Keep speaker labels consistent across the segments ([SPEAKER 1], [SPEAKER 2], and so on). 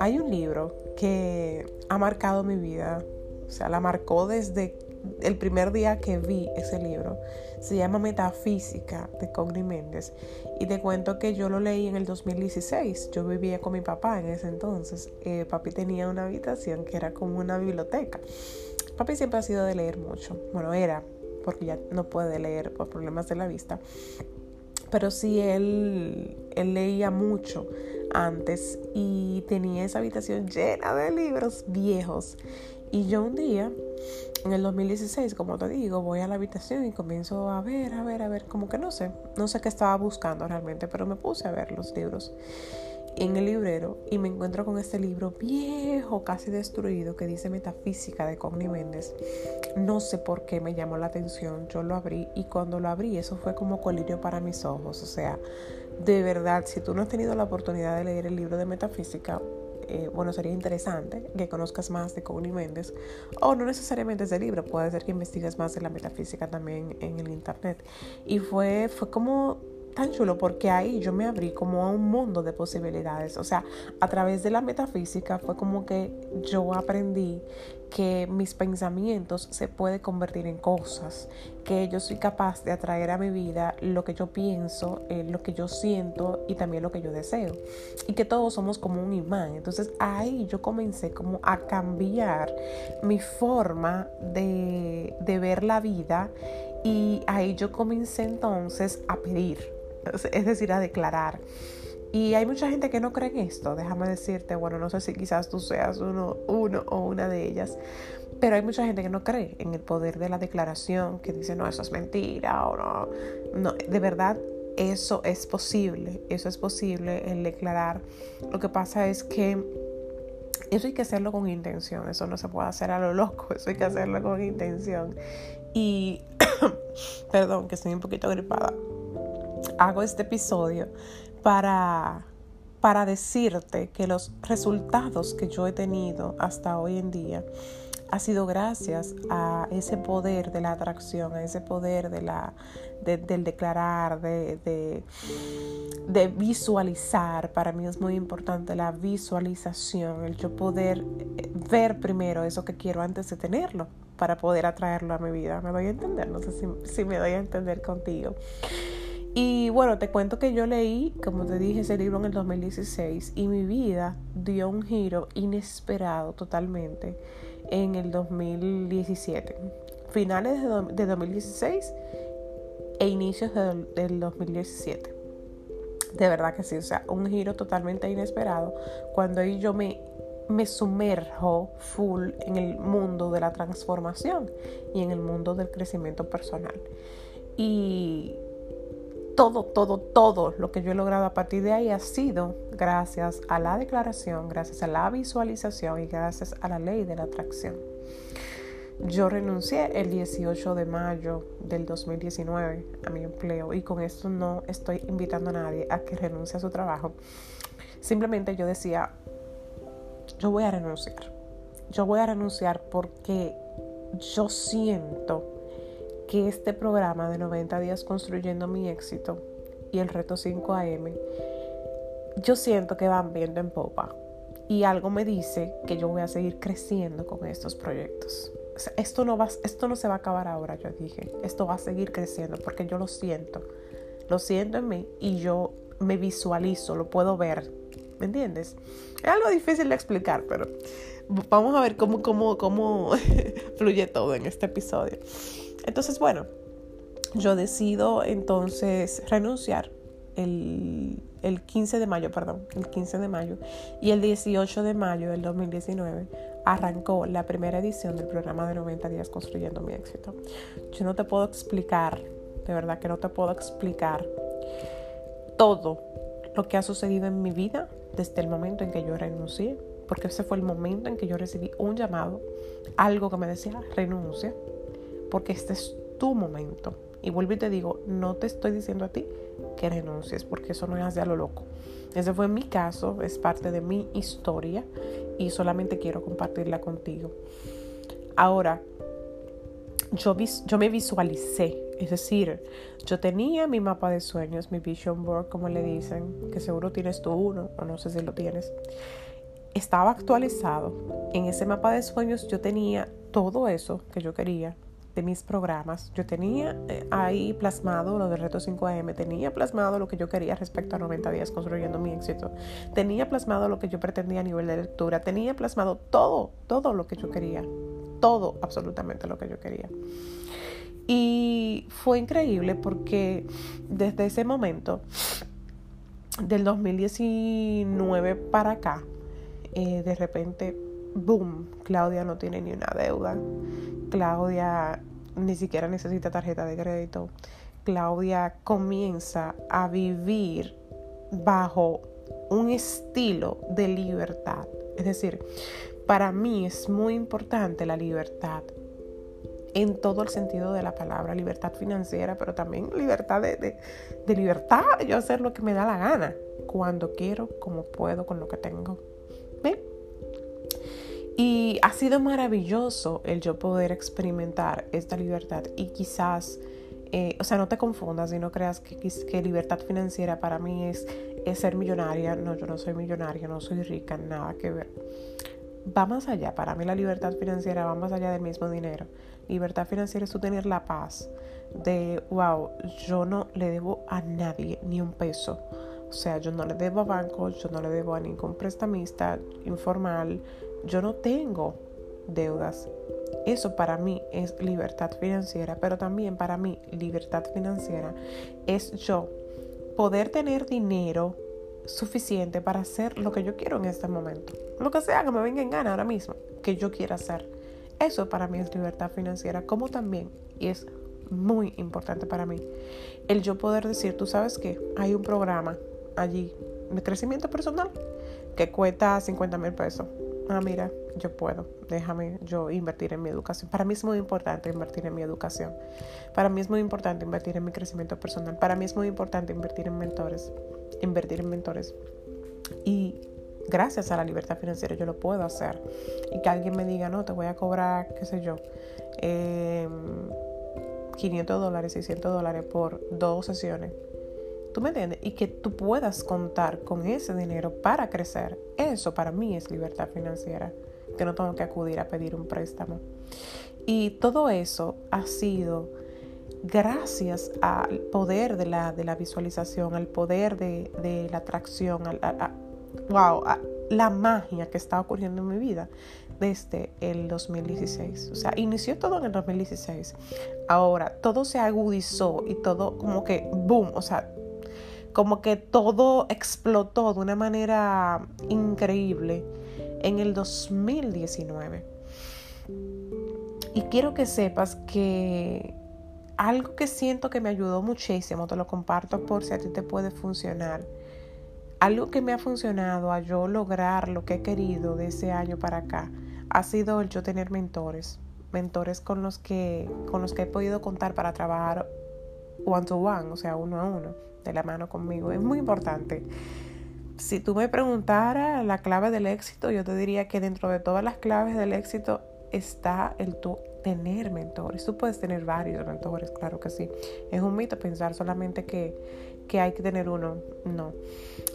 [SPEAKER 1] Hay un libro que ha marcado mi vida, o sea, la marcó desde el primer día que vi ese libro. Se llama Metafísica de Cogni Méndez. Y te cuento que yo lo leí en el 2016. Yo vivía con mi papá en ese entonces. Eh, papi tenía una habitación que era como una biblioteca. Papi siempre ha sido de leer mucho. Bueno, era, porque ya no puede leer por problemas de la vista. Pero sí, él, él leía mucho antes y tenía esa habitación llena de libros viejos. Y yo un día, en el 2016, como te digo, voy a la habitación y comienzo a ver, a ver, a ver, como que no sé, no sé qué estaba buscando realmente, pero me puse a ver los libros en el librero y me encuentro con este libro viejo, casi destruido, que dice Metafísica de Cogni Méndez. No sé por qué me llamó la atención, yo lo abrí y cuando lo abrí eso fue como colirio para mis ojos, o sea, de verdad, si tú no has tenido la oportunidad de leer el libro de Metafísica, eh, bueno, sería interesante que conozcas más de Cogni Méndez, o no necesariamente ese libro, puede ser que investigues más de la metafísica también en el internet. Y fue, fue como tan chulo porque ahí yo me abrí como a un mundo de posibilidades. O sea, a través de la metafísica fue como que yo aprendí que mis pensamientos se pueden convertir en cosas, que yo soy capaz de atraer a mi vida lo que yo pienso, eh, lo que yo siento y también lo que yo deseo. Y que todos somos como un imán. Entonces ahí yo comencé como a cambiar mi forma de, de ver la vida y ahí yo comencé entonces a pedir es decir, a declarar. Y hay mucha gente que no cree en esto, déjame decirte, bueno, no sé si quizás tú seas uno, uno o una de ellas, pero hay mucha gente que no cree en el poder de la declaración, que dice, no, eso es mentira o no, no, de verdad eso es posible, eso es posible el declarar. Lo que pasa es que eso hay que hacerlo con intención, eso no se puede hacer a lo loco, eso hay que hacerlo con intención. Y, perdón, que estoy un poquito gripada hago este episodio para, para decirte que los resultados que yo he tenido hasta hoy en día ha sido gracias a ese poder de la atracción, a ese poder de la, del declarar, de, de, visualizar. Para mí es muy importante la visualización, el yo poder eh, ver primero eso que quiero antes de tenerlo para poder atraerlo a mi vida. ¿Me doy a entender? No sé si, si me doy a entender contigo. Y bueno, te cuento que yo leí, como te dije, ese libro en el 2016 y mi vida dio un giro inesperado totalmente en el 2017. Finales de, 2016 e inicios del 2017. De verdad que sí, o sea, un giro totalmente inesperado cuando ahí yo me, me sumerjo full en el mundo de la transformación y en el mundo del crecimiento personal. Y todo, todo, todo lo que yo he logrado a partir de ahí ha sido gracias a la declaración, gracias a la visualización y gracias a la ley de la atracción. Yo renuncié el 18 de mayo del 2019 a mi empleo y con esto no estoy invitando a nadie a que renuncie a su trabajo. Simplemente yo decía, yo voy a renunciar. Yo voy a renunciar porque yo siento que este programa de 90 días construyendo mi éxito y el reto 5 AM, yo siento que van viendo en popa. Y algo me dice que yo voy a seguir creciendo con estos proyectos. esto, no va, esto no se va a acabar ahora, yo dije. Esto va a seguir creciendo porque yo lo siento. Lo siento en mí y yo me visualizo, lo puedo ver. ¿Me entiendes? Es algo difícil de explicar, pero vamos a ver cómo, cómo, cómo fluye todo en este episodio. Entonces, bueno, yo decido entonces renunciar el, 15 de mayo, perdón, el 15 de mayo. Y el 18 de mayo del 2019 arrancó la primera edición del programa de 90 días construyendo mi éxito. Yo no te puedo explicar, de verdad que no te puedo explicar todo lo que ha sucedido en mi vida desde el momento en que yo renuncié, porque ese fue el momento en que yo recibí un llamado, algo que me decía renuncia porque este es tu momento. Y vuelvo y te digo, no te estoy diciendo a ti que renuncies, porque eso no es a lo loco. Ese fue mi caso, es parte de mi historia y solamente quiero compartirla contigo. Ahora, yo, yo me visualicé Es decir, yo tenía mi mapa de sueños, mi vision board, como le dicen, que seguro tienes tú uno, o no sé si lo tienes. Estaba actualizado. En ese mapa de sueños yo tenía todo eso que yo quería de mis programas. Yo tenía eh, ahí plasmado lo del reto 5am, tenía plasmado lo que yo quería respecto a 90 días construyendo mi éxito, tenía plasmado lo que yo pretendía a nivel de lectura, tenía plasmado todo, todo lo que yo quería, todo, absolutamente lo que yo quería. Y fue increíble porque desde ese momento, del 2019 para acá, eh, de repente, boom, Claudia no tiene ni una deuda. Claudia ni siquiera necesita tarjeta de crédito. Claudia comienza a vivir bajo un estilo de libertad. Es decir, para mí es muy importante la libertad en todo el sentido de la palabra, libertad financiera, pero también libertad de, libertad, yo hacer lo que me da la gana, cuando quiero, como puedo, con lo que tengo. Y ha sido maravilloso el yo poder experimentar esta libertad y quizás, eh, o sea, no te confundas y no creas que, que libertad financiera para mí es, es ser millonaria. No, yo no soy millonaria, no soy rica, nada que ver va más allá. Para mí la libertad financiera va más allá del mismo dinero. Libertad financiera es tú tener la paz de, wow, yo no le debo a nadie ni un peso. O sea, yo no le debo a bancos, yo no le debo a ningún prestamista informal, yo no tengo deudas. Eso para mí es libertad financiera, pero también para mí libertad financiera es yo poder tener dinero suficiente para hacer lo que yo quiero en este momento. Lo que sea que me venga en gana ahora mismo, que yo quiera hacer. Eso para mí es libertad financiera, como también, y es muy importante para mí, el yo poder decir, tú sabes que hay un programa allí de crecimiento personal que cuesta 50 mil pesos. Ah, mira, yo puedo, déjame yo invertir en mi educación. Para mí es muy importante invertir en mi educación. Para mí es muy importante invertir en mi crecimiento personal. Para mí es muy importante invertir en mentores invertir en mentores. Y gracias a la libertad financiera yo lo puedo hacer. Y que alguien me diga, no, te voy a cobrar, qué sé yo, 500 em, dólares, 600 dólares por dos sesiones. ¿Tú me entiendes? Y que tú puedas contar con ese dinero para crecer. Eso para mí es libertad financiera. Que no tengo que acudir a pedir un préstamo. Y todo eso ha sido gracias al poder de la, de la visualización, al poder de, la atracción, a, wow, la magia que está ocurriendo en mi vida desde el 2016. O sea, inició todo en el 2016. Ahora, todo se agudizó y todo como que, boom, o sea, como que todo explotó de una manera increíble en el 2019. Y quiero que sepas que algo que siento que me ayudó muchísimo, te lo comparto por si a ti te puede funcionar. Algo que me ha funcionado a yo lograr lo que he querido de ese año para acá ha sido el yo tener mentores, mentores con los que con los que he podido contar para trabajar one to one, o sea, uno a uno, de la mano conmigo. Es muy importante. Si tú me preguntaras la clave del éxito, yo te diría que dentro de todas las claves del éxito está el tener mentores. Tú puedes tener varios mentores, claro que sí. Es un mito pensar solamente que, que hay que tener uno. No.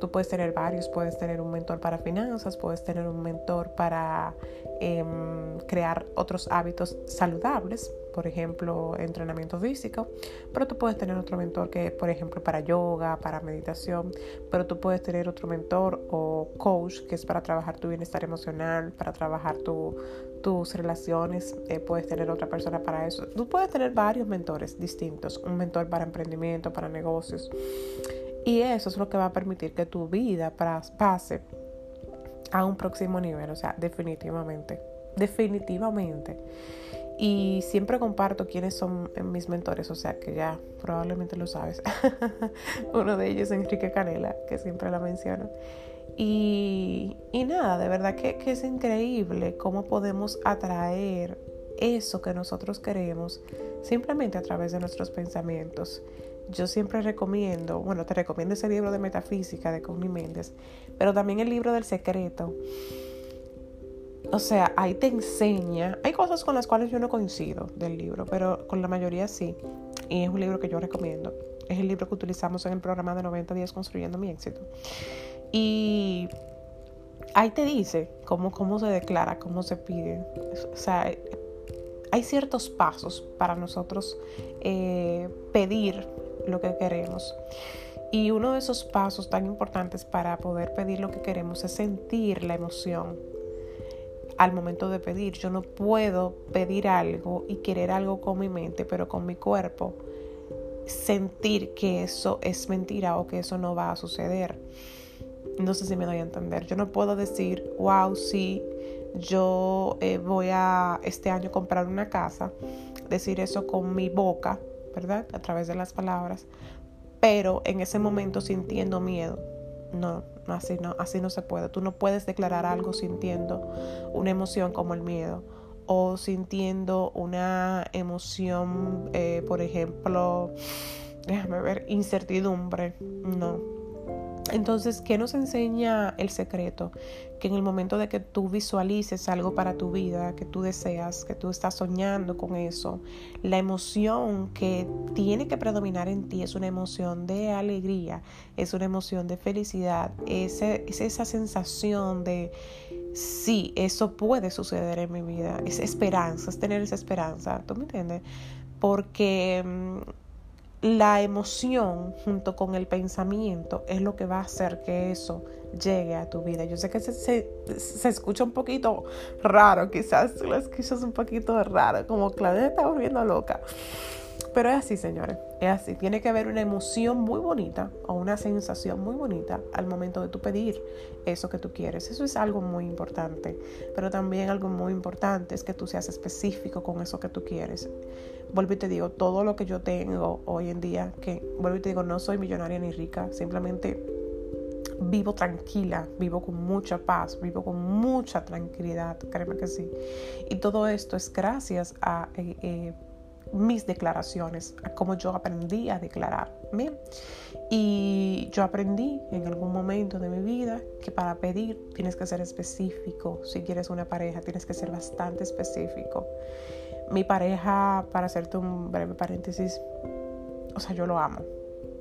[SPEAKER 1] Tú puedes tener varios, puedes tener un mentor para finanzas, puedes tener un mentor para em, crear otros hábitos saludables, por ejemplo, entrenamiento físico, pero tú puedes tener otro mentor que, por ejemplo, para yoga, para meditación, pero tú puedes tener otro mentor o coach que es para trabajar tu bienestar emocional, para trabajar tu, tus relaciones, eh, puedes tener otra persona para eso. Tú puedes tener varios mentores distintos, un mentor para emprendimiento, para negocios. Y eso es lo que va a permitir que tu vida pase a un próximo nivel, o sea, definitivamente, definitivamente. Y siempre comparto quiénes son mis mentores, o sea que ya probablemente lo sabes. Uno de ellos es Enrique Canela, que siempre la menciono. Y, nada, de verdad que, es increíble cómo podemos atraer eso que nosotros queremos simplemente a través de nuestros pensamientos. Yo siempre recomiendo, bueno, te recomiendo ese libro de metafísica de Connie Méndez, pero también el libro del secreto. O sea, ahí te enseña, hay cosas con las cuales yo no coincido del libro, pero con la mayoría sí. y es un libro que yo recomiendo. Es el libro que utilizamos en el programa de 90 días construyendo mi éxito. Y ahí te dice cómo, cómo se declara, cómo se pide. O sea, hay ciertos pasos para nosotros eh, pedir lo que queremos. Y uno de esos pasos tan importantes para poder pedir lo que queremos es sentir la emoción al momento de pedir. Yo no puedo pedir algo y querer algo con mi mente, pero con mi cuerpo sentir que eso es mentira o que eso no va a suceder. No sé si me doy a entender. Yo no puedo decir, wow, sí, yo eh, voy a este año comprar una casa, decir eso con mi boca, ¿verdad? A través de las palabras, pero en ese momento sintiendo miedo. No, así no, así no se puede. Tú no puedes declarar algo sintiendo una emoción como el miedo o sintiendo una emoción, eh, por ejemplo, déjame ver, incertidumbre. No, entonces, ¿qué nos enseña el secreto? Que en el momento de que tú visualices algo para tu vida, que tú deseas, que tú estás soñando con eso, la emoción que tiene que predominar en ti es una emoción de alegría, es una emoción de felicidad, es, es esa sensación de, sí, eso puede suceder en mi vida, es esperanza, es tener esa esperanza, ¿tú me entiendes? Porque mm, la emoción junto con el pensamiento es lo que va a hacer que eso llegue a tu vida. Yo sé que se, se, escucha un poquito raro, quizás lo escuchas un poquito raro, como Claudia está volviendo loca. Pero es así, señores, es así. Tiene que haber una emoción muy bonita o una sensación muy bonita al momento de tu pedir eso que tú quieres. Eso es algo muy importante. Pero también algo muy importante es que tú seas específico con eso que tú quieres. Vuelvo y te digo, todo lo que yo tengo hoy en día, que vuelvo y te digo, no soy millonaria ni rica, simplemente vivo tranquila, vivo con mucha paz, vivo con mucha tranquilidad, créeme que sí. Y todo esto es gracias a... Eh, eh, mis declaraciones, a cómo yo aprendí a declarar. Y yo aprendí en algún momento de mi vida que para pedir tienes que ser específico. Si quieres una pareja, tienes que ser bastante específico. Mi pareja, para hacerte un breve paréntesis, o sea, yo lo amo.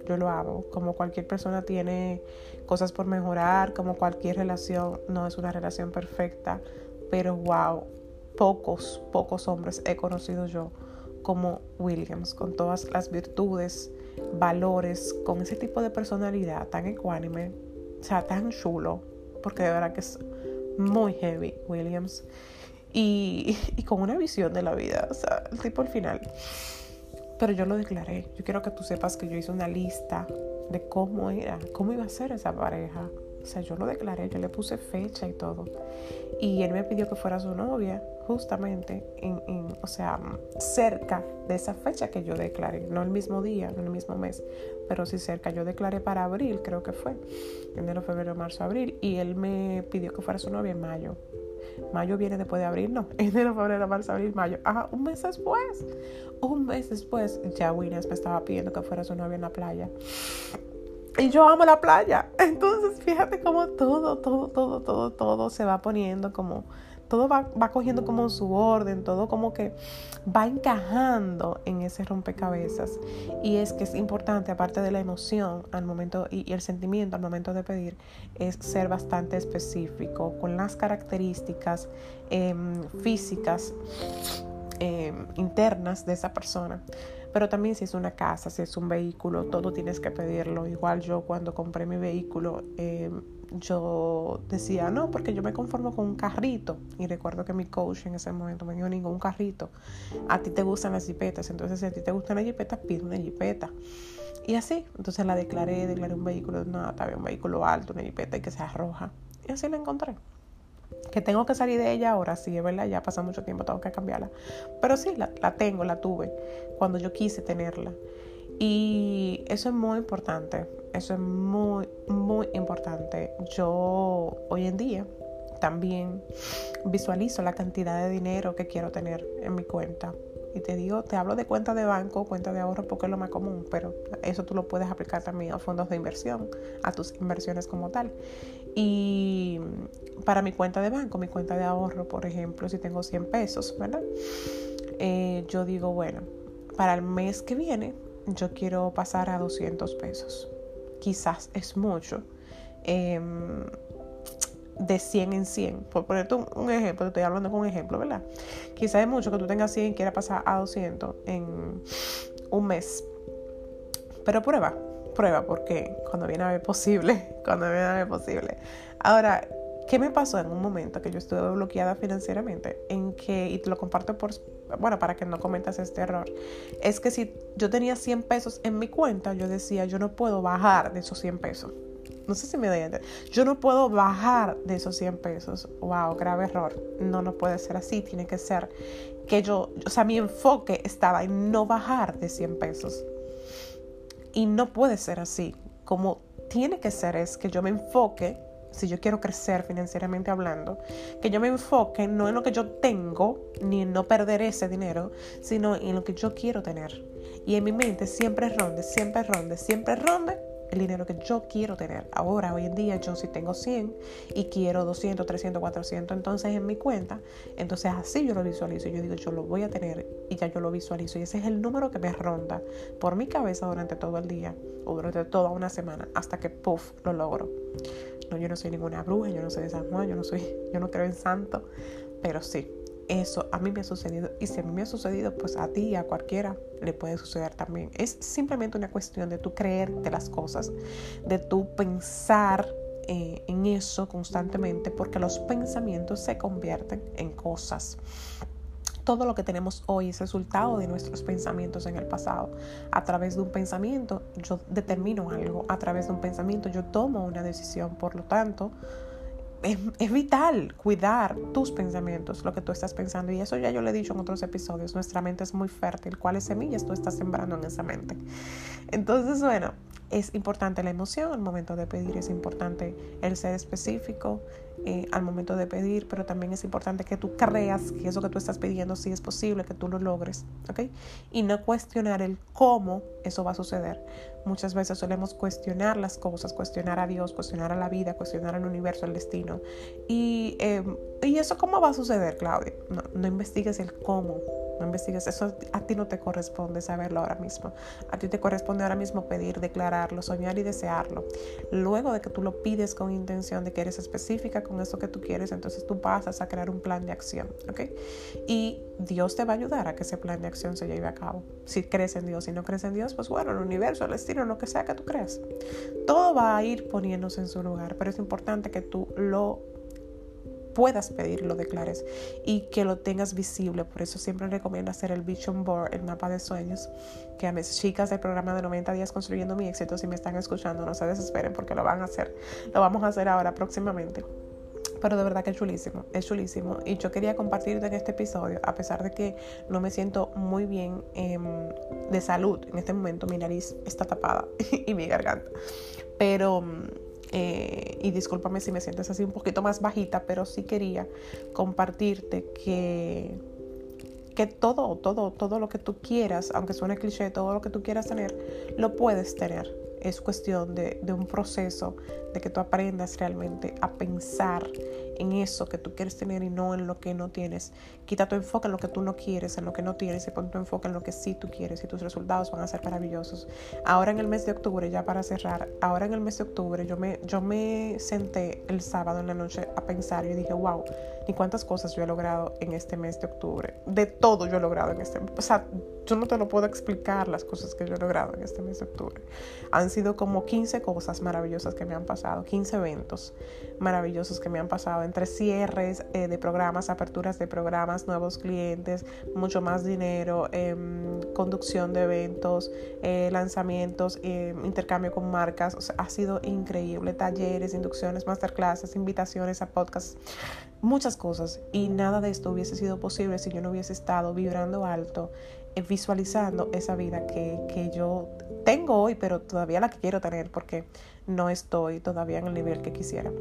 [SPEAKER 1] Yo lo amo. Como cualquier persona tiene cosas por mejorar, como cualquier relación, no es una relación perfecta, pero wow, pocos, pocos hombres he conocido yo como Williams, con todas las virtudes, valores, con ese tipo de personalidad tan ecuánime, o sea, tan chulo, porque de verdad que es muy heavy Williams, y, y con una visión de la vida, o sea, el tipo al final. Pero yo lo declaré, yo quiero que tú sepas que yo hice una lista de cómo era, cómo iba a ser esa pareja. O sea, yo lo declaré, yo le puse fecha y todo. Y él me pidió que fuera su novia justamente en, o sea, cerca de esa fecha que yo declaré, no el mismo día, no el mismo mes, pero sí cerca. Yo declaré para abril, creo que fue, enero, febrero, marzo, abril, y él me pidió que fuera su novia en mayo. Mayo viene después de abril, no, enero, febrero, marzo, abril, mayo. Ah, un mes después, un mes después, ya Williams me estaba pidiendo que fuera su novia en la playa. Y yo amo la playa. Entonces, fíjate cómo todo, todo, todo, todo, todo se va poniendo como todo va, cogiendo como su orden, todo como que va encajando en ese rompecabezas. Y es que es importante, aparte de la emoción al momento y, el sentimiento al momento de pedir, es ser bastante específico con las características em, físicas em, internas de esa persona. Pero también si es una casa, si es un vehículo, todo tienes que pedirlo. Igual yo cuando compré mi vehículo, em, yo decía, no, porque yo me conformo con un carrito. Y recuerdo que mi coach en ese momento me dijo, ningún carrito. A ti te gustan las jipetas. Entonces, si a ti te gustan las jipetas, pide una jipeta. Y así, entonces la declaré, declaré un vehículo, no, estaba un vehículo alto, una jipeta y que sea roja. Y así la encontré. Que tengo que salir de ella ahora, sí, es verdad, ya pasa mucho tiempo, tengo que cambiarla. Pero sí, la, la tengo, la tuve cuando yo quise tenerla. Y eso es muy importante, eso es muy, muy importante. Yo hoy en día también visualizo la cantidad de dinero que quiero tener en mi cuenta. Y te digo, te hablo de cuenta de banco, cuenta de ahorro porque es lo más común, pero eso tú lo puedes aplicar también a fondos de inversión, a tus inversiones como tal. Y para mi cuenta de banco, mi cuenta de ahorro, por ejemplo, si tengo 100 pesos, ¿verdad? Eh, yo digo, bueno, para el mes que viene yo quiero pasar a 200 pesos. Quizás es mucho. Em, de 100 en 100. Por ponerte un, ejemplo, estoy hablando con un ejemplo, ¿verdad? Quizás es mucho que tú tengas 100 y quieras pasar a 200 en un mes. Pero prueba, prueba, porque cuando viene a ver posible, cuando viene a ver posible. Ahora, ¿Qué me pasó en un momento que yo estuve bloqueada financieramente? En que, y te lo comparto por, bueno, para que no cometas este error, es que si yo tenía 100 pesos en mi cuenta, yo decía, yo no puedo bajar de esos 100 pesos. No sé si me doy Yo no puedo bajar de esos 100 pesos. Wow, grave error. No, no puede ser así. Tiene que ser que yo, o sea, mi enfoque estaba en no bajar de 100 pesos. Y no puede ser así. Como tiene que ser es que yo me enfoque si yo quiero crecer financieramente hablando, que yo me enfoque no en lo que yo tengo, ni en no perder ese dinero, sino en lo que yo quiero tener. Y en mi mente siempre ronde, siempre ronde, siempre ronde el dinero que yo quiero tener. Ahora, hoy en día, yo si tengo 100 y quiero 200, 300, 400, entonces en mi cuenta, entonces así yo lo visualizo. Yo digo, yo lo voy a tener y ya yo lo visualizo. Y ese es el número que me ronda por mi cabeza durante todo el día o durante toda una semana hasta que, puff, lo logro. No, yo no soy ninguna bruja, yo no soy de San Juan, yo no soy, yo no creo en santo, pero sí, eso a mí me ha sucedido y si a mí me ha sucedido, pues a ti y a cualquiera le puede suceder también. Es simplemente una cuestión de tú creerte las cosas, de tú pensar eh, en eso constantemente, porque los pensamientos se convierten en cosas. Todo lo que tenemos hoy es resultado de nuestros pensamientos en el pasado. A través de un pensamiento yo determino algo, a través de un pensamiento yo tomo una decisión, por lo tanto, es, vital cuidar tus pensamientos, lo que tú estás pensando. Y eso ya yo le he dicho en otros episodios. Nuestra mente es muy fértil. ¿Cuáles semillas tú estás sembrando en esa mente? Entonces, bueno, es importante la emoción al momento de pedir, es importante el ser específico eh, al momento de pedir, pero también es importante que tú creas que eso que tú estás pidiendo sí es posible, que tú lo logres, ¿ok? Y no cuestionar el cómo eso va a suceder. Muchas veces solemos cuestionar las cosas, cuestionar a Dios, cuestionar a la vida, cuestionar al universo, al destino. Y, em, ¿y eso cómo va a suceder, Claudia? No investigues el cómo, no investigues, eso a ti no te corresponde saberlo ahora mismo. A ti te corresponde ahora mismo pedir, declararlo, soñar y desearlo. Luego de que tú lo pides con intención de que eres específica con eso que tú quieres, entonces tú pasas a crear un plan de acción, ¿ok? Y Dios te va a ayudar a que ese plan de acción se lleve a cabo. Si crees en Dios, si no crees en Dios, pues bueno, el universo, el destino, lo que sea que tú creas. Todo va a ir poniéndose en su lugar, pero es importante que tú lo puedas pedir, lo declares y que lo tengas visible. Por eso siempre recomiendo hacer el Vision Board, el mapa de sueños, que a mis chicas del programa de 90 días construyendo mi éxito, si me están escuchando, no se desesperen porque lo van a hacer. Lo vamos a hacer ahora próximamente. Pero de verdad que es chulísimo, es chulísimo. Y yo quería compartirte en este episodio, a pesar de que no me siento muy bien em, de salud en este momento, mi nariz está tapada y mi garganta. Pero eh, y discúlpame si me sientes así un poquito más bajita, pero sí quería compartirte que, que todo, todo, todo lo que tú quieras, aunque suene cliché, todo lo que tú quieras tener, lo puedes tener. Es cuestión de, de un proceso, de que tú aprendas realmente a pensar en eso que tú quieres tener y no en lo que no tienes. Quita tu enfoque en lo que tú no quieres, en lo que no tienes y pon tu enfoque en lo que sí tú quieres y tus resultados van a ser maravillosos. Ahora en el mes de octubre, ya para cerrar, ahora en el mes de octubre yo me, yo me senté el sábado en la noche a pensar y dije, wow, ni cuántas cosas yo he logrado en este mes de octubre. De todo yo he logrado en este mes. O sea, yo no te lo puedo explicar las cosas que yo he logrado en este mes de octubre. Han sido como 15 cosas maravillosas que me han pasado, 15 eventos maravillosos que me han pasado entre cierres eh, de programas, aperturas de programas, nuevos clientes, mucho más dinero, em, conducción de eventos, eh, lanzamientos, em, intercambio con marcas. ha sido increíble. Talleres, inducciones, masterclasses, invitaciones a podcasts, muchas cosas. Y nada de esto hubiese sido posible si yo no hubiese estado vibrando alto eh, visualizando esa vida que, que, yo tengo hoy, pero todavía la quiero tener porque no estoy todavía en el nivel que quisiera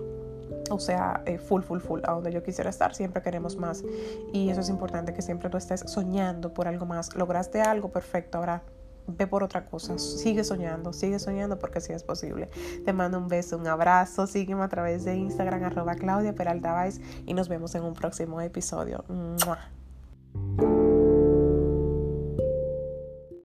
[SPEAKER 1] o sea, eh, full, full, full, a donde yo quisiera estar, siempre queremos más. Y eso es importante, que siempre tú estés soñando por algo más. Lograste algo, perfecto, ahora ve por otra cosa, sigue soñando, sigue soñando porque sí es posible. Te mando un beso, un abrazo, sígueme a través de Instagram, arroba Claudia Peralta y nos vemos en un próximo episodio.